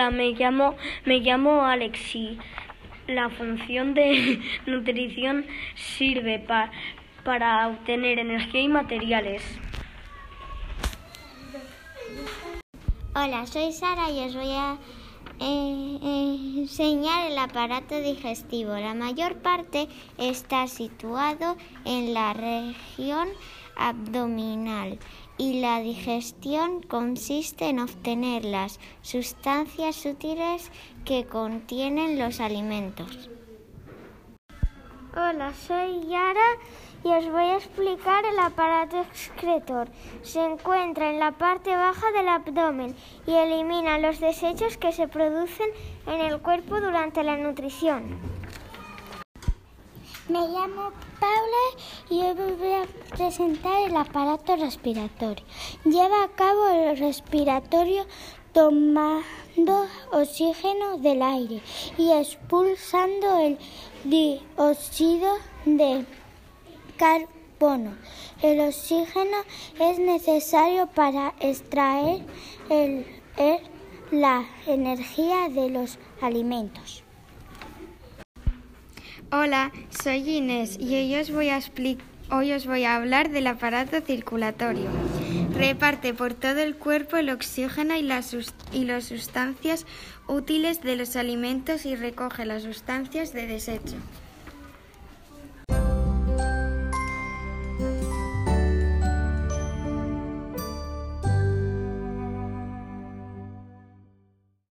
Hola, me llamo, me llamo Alexi. La función de nutrición sirve pa- para obtener energía y materiales. Hola, soy Sara y os voy a eh, eh, enseñar el aparato digestivo. La mayor parte está situado en la región abdominal y la digestión consiste en obtener las sustancias útiles que contienen los alimentos. Hola, soy Yara y os voy a explicar el aparato excretor. Se encuentra en la parte baja del abdomen y elimina los desechos que se producen en el cuerpo durante la nutrición. Me llamo Paula y hoy voy a presentar el aparato respiratorio. Lleva a cabo el respiratorio tomando oxígeno del aire y expulsando el dióxido de carbono. El oxígeno es necesario para extraer la energía de los alimentos. Hola, soy Inés y hoy os voy a expli- hoy os voy a hablar del aparato circulatorio. Reparte por todo el cuerpo el oxígeno y las, y las sustancias útiles de los alimentos y recoge las sustancias de desecho.